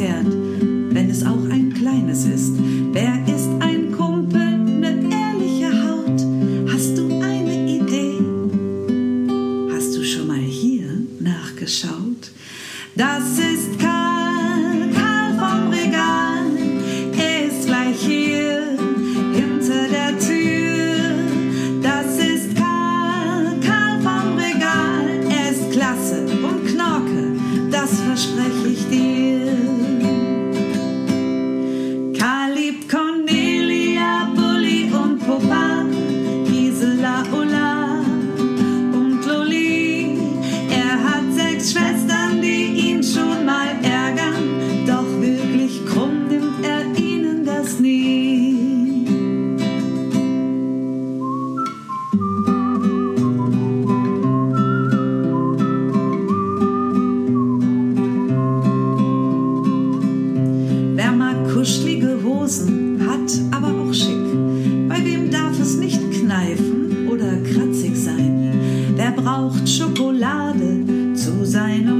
And. Schokolade zu seinem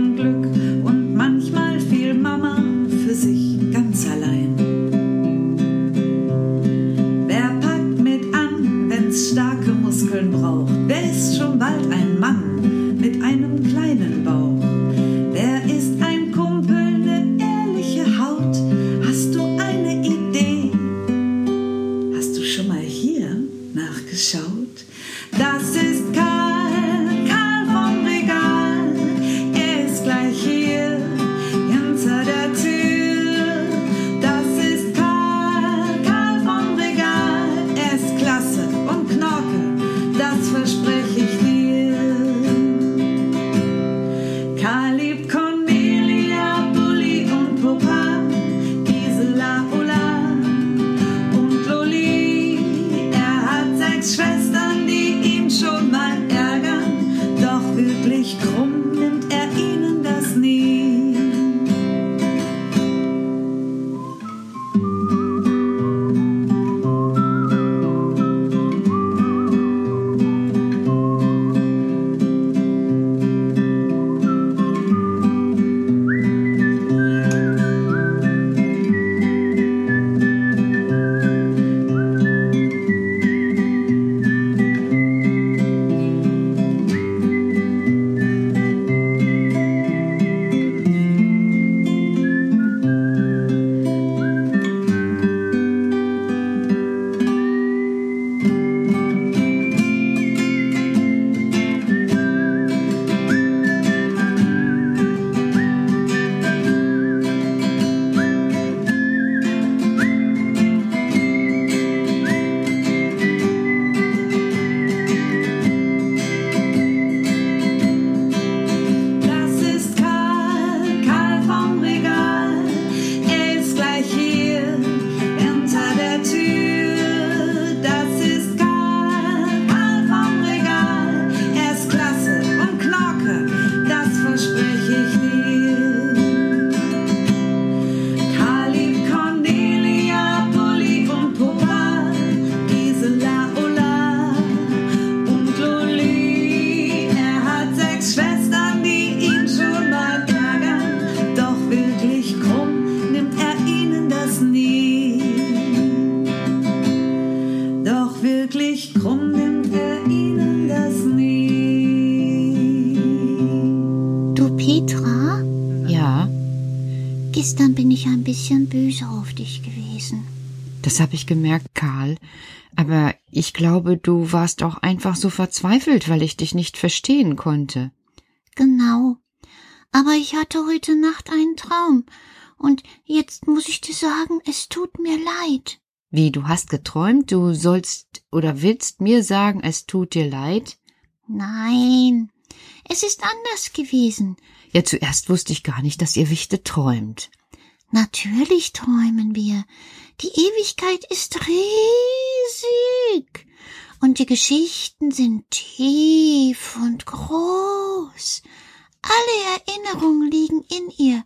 Das habe ich gemerkt, Karl. Aber ich glaube, du warst auch einfach so verzweifelt, weil ich dich nicht verstehen konnte. Genau. Aber ich hatte heute Nacht einen Traum. Und jetzt muss ich dir sagen, es tut mir leid. Wie, du hast geträumt, du sollst oder willst mir sagen, es tut dir leid? Nein, es ist anders gewesen. Ja, zuerst wusste ich gar nicht, dass ihr Wichte träumt. Natürlich träumen wir. Die Ewigkeit ist riesig. Und die Geschichten sind tief und groß. Alle Erinnerungen liegen in ihr.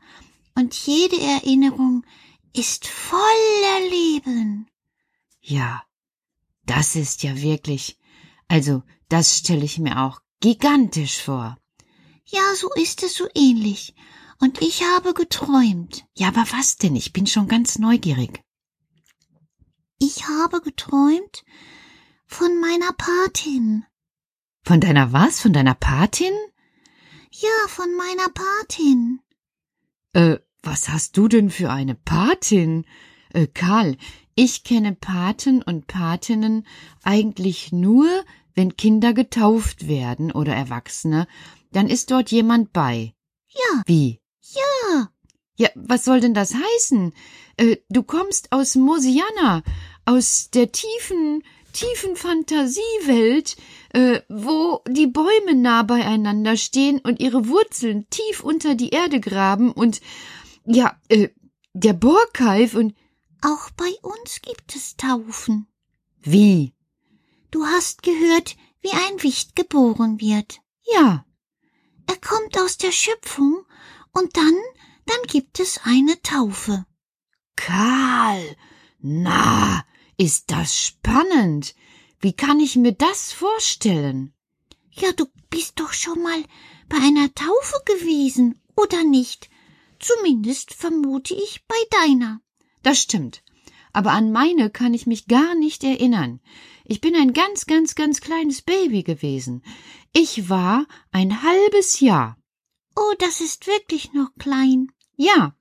Und jede Erinnerung ist voller Leben. Ja, das ist ja wirklich. Also, das stelle ich mir auch gigantisch vor. Ja, so ist es so ähnlich. Und ich habe geträumt. Ja, aber was denn? Ich bin schon ganz neugierig. Ich habe geträumt von meiner Patin. Von deiner was? Von deiner Patin? Ja, von meiner Patin. Äh, was hast du denn für eine Patin? Äh, Karl, ich kenne Paten und Patinnen eigentlich nur, wenn Kinder getauft werden oder Erwachsene, dann ist dort jemand bei. Ja. Wie? Ja. Ja, was soll denn das heißen? Äh, du kommst aus Mosiana, aus der tiefen, tiefen Fantasiewelt, äh, wo die Bäume nah beieinander stehen und ihre Wurzeln tief unter die Erde graben und ja, äh, der Borkeif und auch bei uns gibt es Taufen. Wie? Du hast gehört, wie ein Wicht geboren wird. Ja. Er kommt aus der Schöpfung und dann, dann gibt es eine Taufe. Karl, na, ist das spannend. Wie kann ich mir das vorstellen? Ja, du bist doch schon mal bei einer Taufe gewesen, oder nicht? Zumindest vermute ich bei deiner. Das stimmt. Aber an meine kann ich mich gar nicht erinnern. Ich bin ein ganz, ganz, ganz kleines Baby gewesen. Ich war ein halbes Jahr. Oh, das ist wirklich noch klein. Ja.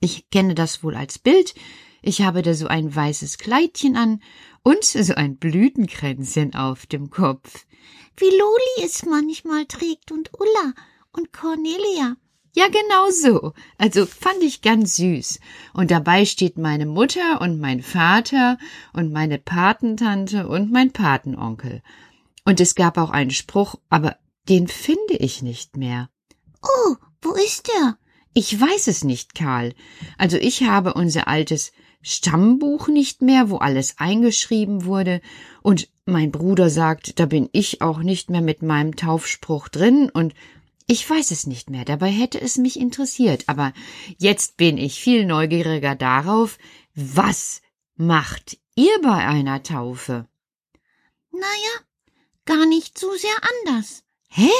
Ich kenne das wohl als Bild. Ich habe da so ein weißes Kleidchen an und so ein Blütenkränzchen auf dem Kopf. Wie Loli es manchmal trägt und Ulla und Cornelia. Ja, genau so. Also fand ich ganz süß. Und dabei steht meine Mutter und mein Vater und meine Patentante und mein Patenonkel. Und es gab auch einen Spruch, aber den finde ich nicht mehr. Oh, wo ist er? Ich weiß es nicht, Karl. Also ich habe unser altes Stammbuch nicht mehr, wo alles eingeschrieben wurde, und mein Bruder sagt, da bin ich auch nicht mehr mit meinem Taufspruch drin, und ich weiß es nicht mehr, dabei hätte es mich interessiert, aber jetzt bin ich viel neugieriger darauf, was macht ihr bei einer Taufe? Naja, gar nicht so sehr anders. Hä?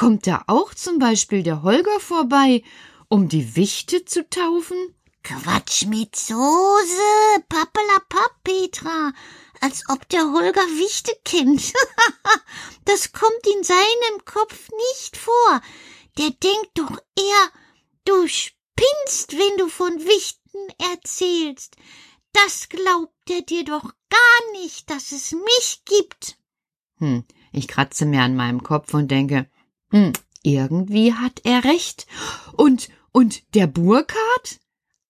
Kommt da auch zum Beispiel der Holger vorbei, um die Wichte zu taufen? Quatsch mit Soße, pappelapapp, Petra als ob der Holger Wichte kennt. das kommt in seinem Kopf nicht vor. Der denkt doch eher, du spinnst, wenn du von Wichten erzählst. Das glaubt er dir doch gar nicht, dass es mich gibt. Hm, ich kratze mir an meinem Kopf und denke, hm, irgendwie hat er recht. Und, und der Burkhardt?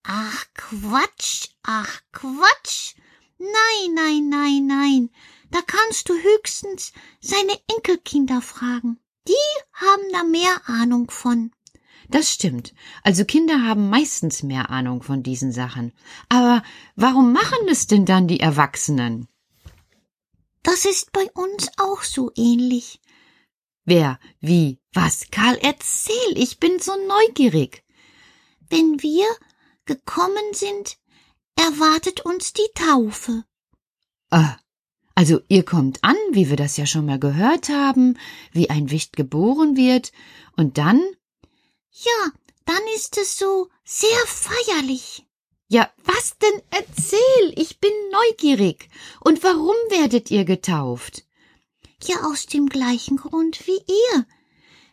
Ach Quatsch, ach Quatsch. Nein, nein, nein, nein. Da kannst du höchstens seine Enkelkinder fragen. Die haben da mehr Ahnung von. Das stimmt. Also Kinder haben meistens mehr Ahnung von diesen Sachen. Aber warum machen es denn dann die Erwachsenen? Das ist bei uns auch so ähnlich. Wer, wie, was? Karl, erzähl, ich bin so neugierig. Wenn wir gekommen sind, erwartet uns die Taufe. Ah, also ihr kommt an, wie wir das ja schon mal gehört haben, wie ein Wicht geboren wird, und dann? Ja, dann ist es so sehr feierlich. Ja, was denn? Erzähl, ich bin neugierig. Und warum werdet ihr getauft? Ja, aus dem gleichen Grund wie ihr.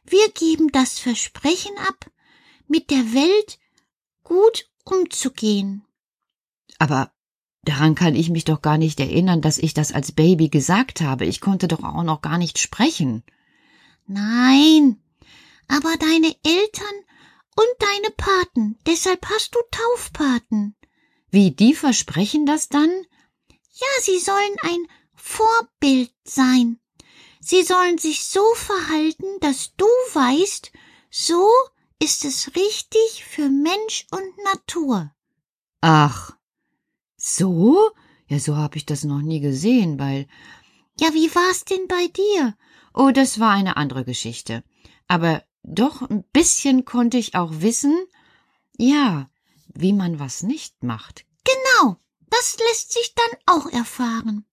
Wir geben das Versprechen ab, mit der Welt gut umzugehen. Aber daran kann ich mich doch gar nicht erinnern, dass ich das als Baby gesagt habe. Ich konnte doch auch noch gar nicht sprechen. Nein, aber deine Eltern und deine Paten, deshalb hast du Taufpaten. Wie, die versprechen das dann? Ja, sie sollen ein Vorbild sein. Sie sollen sich so verhalten, dass du weißt, so ist es richtig für Mensch und Natur. Ach, so? Ja, so habe ich das noch nie gesehen, weil Ja, wie war's denn bei dir? Oh, das war eine andere Geschichte. Aber doch ein bisschen konnte ich auch wissen, ja, wie man was nicht macht. Genau, das lässt sich dann auch erfahren.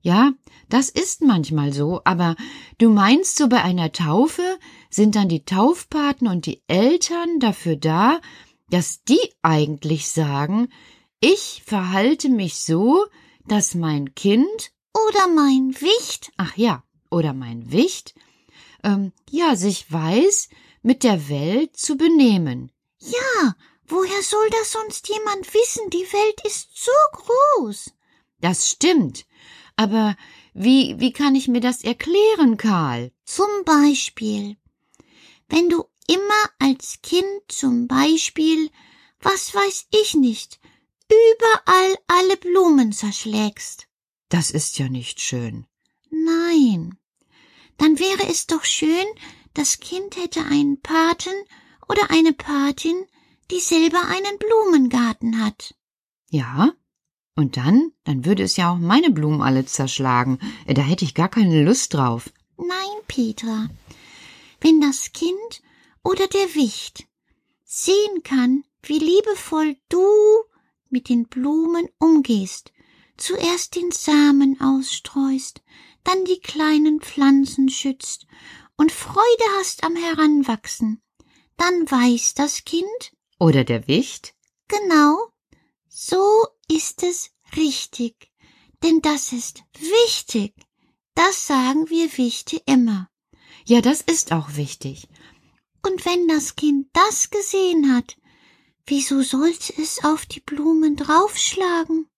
Ja, das ist manchmal so, aber du meinst so bei einer Taufe sind dann die Taufpaten und die Eltern dafür da, dass die eigentlich sagen, ich verhalte mich so, dass mein Kind oder mein Wicht, ach ja, oder mein Wicht, ähm, ja, sich weiß, mit der Welt zu benehmen. Ja, woher soll das sonst jemand wissen? Die Welt ist so groß. Das stimmt. Aber wie, wie kann ich mir das erklären, Karl? Zum Beispiel, wenn du immer als Kind zum Beispiel, was weiß ich nicht, überall alle Blumen zerschlägst. Das ist ja nicht schön. Nein. Dann wäre es doch schön, das Kind hätte einen Paten oder eine Patin, die selber einen Blumengarten hat. Ja? Und dann, dann würde es ja auch meine Blumen alle zerschlagen. Da hätte ich gar keine Lust drauf. Nein, Petra. Wenn das Kind oder der Wicht sehen kann, wie liebevoll du mit den Blumen umgehst, zuerst den Samen ausstreust, dann die kleinen Pflanzen schützt und Freude hast am Heranwachsen, dann weiß das Kind oder der Wicht genau, ist es richtig, denn das ist wichtig. Das sagen wir Wichte immer. Ja, das ist auch wichtig. Und wenn das Kind das gesehen hat, wieso sollte es auf die Blumen draufschlagen?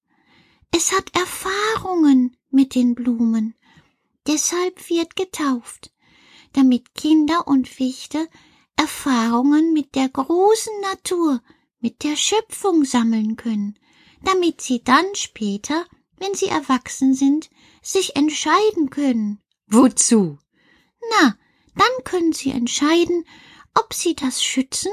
Es hat Erfahrungen mit den Blumen. Deshalb wird getauft, damit Kinder und Wichte Erfahrungen mit der großen Natur, mit der Schöpfung sammeln können, damit sie dann später, wenn sie erwachsen sind, sich entscheiden können. Wozu? Na, dann können sie entscheiden, ob sie das schützen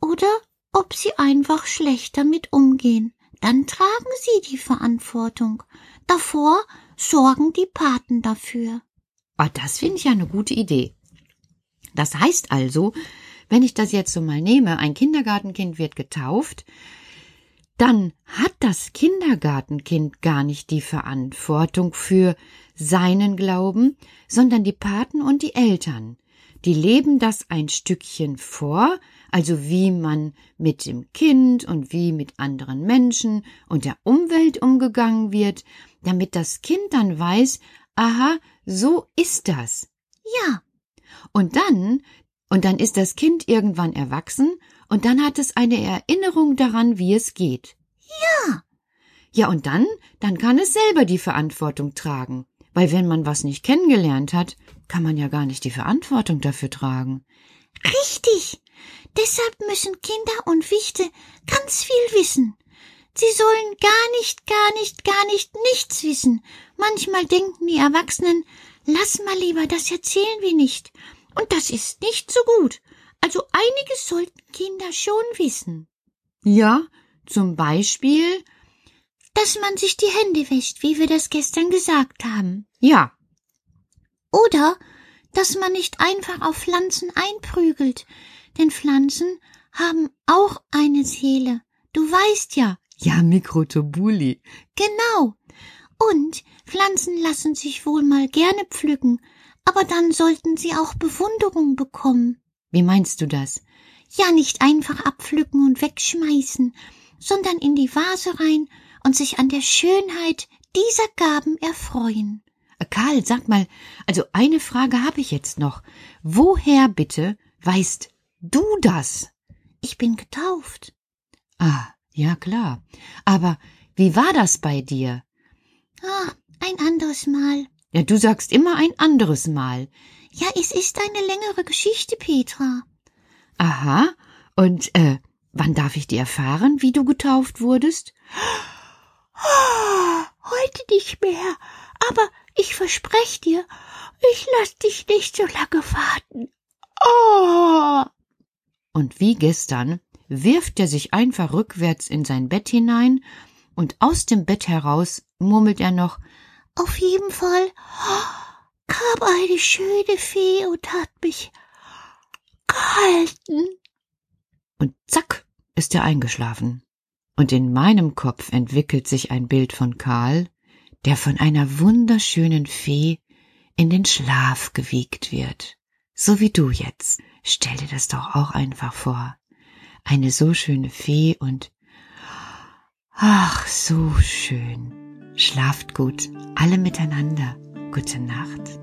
oder ob sie einfach schlecht damit umgehen. Dann tragen sie die Verantwortung. Davor sorgen die Paten dafür. Ah, das finde ich ja eine gute Idee. Das heißt also, wenn ich das jetzt so mal nehme, ein Kindergartenkind wird getauft, dann hat das Kindergartenkind gar nicht die Verantwortung für seinen Glauben, sondern die Paten und die Eltern. Die leben das ein Stückchen vor, also wie man mit dem Kind und wie mit anderen Menschen und der Umwelt umgegangen wird, damit das Kind dann weiß, aha, so ist das. Ja. Und dann, und dann ist das Kind irgendwann erwachsen und dann hat es eine Erinnerung daran, wie es geht. Ja. Ja, und dann, dann kann es selber die Verantwortung tragen. Weil wenn man was nicht kennengelernt hat, kann man ja gar nicht die Verantwortung dafür tragen. Richtig. Deshalb müssen Kinder und Wichte ganz viel wissen. Sie sollen gar nicht, gar nicht, gar nicht nichts wissen. Manchmal denken die Erwachsenen, lass mal lieber, das erzählen wir nicht. Und das ist nicht so gut. Also einiges sollten Kinder schon wissen. Ja, zum Beispiel, dass man sich die Hände wäscht, wie wir das gestern gesagt haben. Ja. Oder dass man nicht einfach auf Pflanzen einprügelt, denn Pflanzen haben auch eine Seele. Du weißt ja. Ja, Mikrotobuli. Genau. Und Pflanzen lassen sich wohl mal gerne pflücken, aber dann sollten sie auch Bewunderung bekommen. Wie meinst du das? Ja, nicht einfach abpflücken und wegschmeißen, sondern in die Vase rein und sich an der Schönheit dieser Gaben erfreuen. Karl, sag mal, also eine Frage habe ich jetzt noch. Woher bitte weißt du das? Ich bin getauft. Ah, ja klar. Aber wie war das bei dir? Ah, ein anderes Mal. Ja, du sagst immer ein anderes Mal. Ja, es ist eine längere Geschichte, Petra. Aha. Und äh, wann darf ich dir erfahren, wie du getauft wurdest? Heute nicht mehr, aber ich versprech dir, ich lass dich nicht so lange warten. Oh. Und wie gestern wirft er sich einfach rückwärts in sein Bett hinein und aus dem Bett heraus murmelt er noch Auf jeden Fall kam eine schöne Fee und hat mich gehalten. Und zack ist er eingeschlafen. Und in meinem Kopf entwickelt sich ein Bild von Karl, der von einer wunderschönen Fee in den Schlaf gewiegt wird. So wie du jetzt. Stell dir das doch auch einfach vor. Eine so schöne Fee und ach, so schön. Schlaft gut, alle miteinander. Gute Nacht.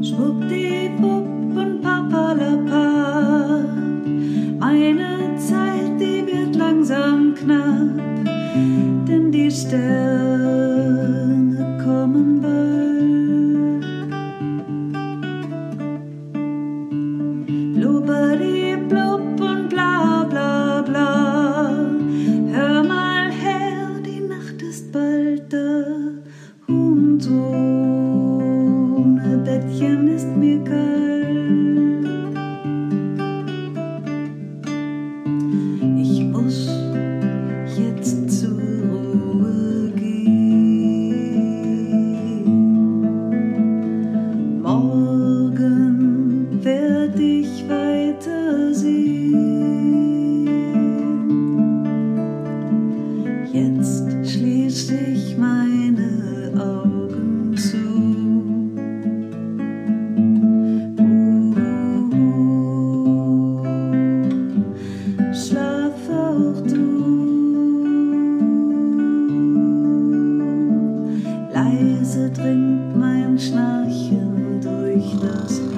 Schwuppdiwupp und papalapa. Meine Zeit, die wird langsam knapp, denn die miles.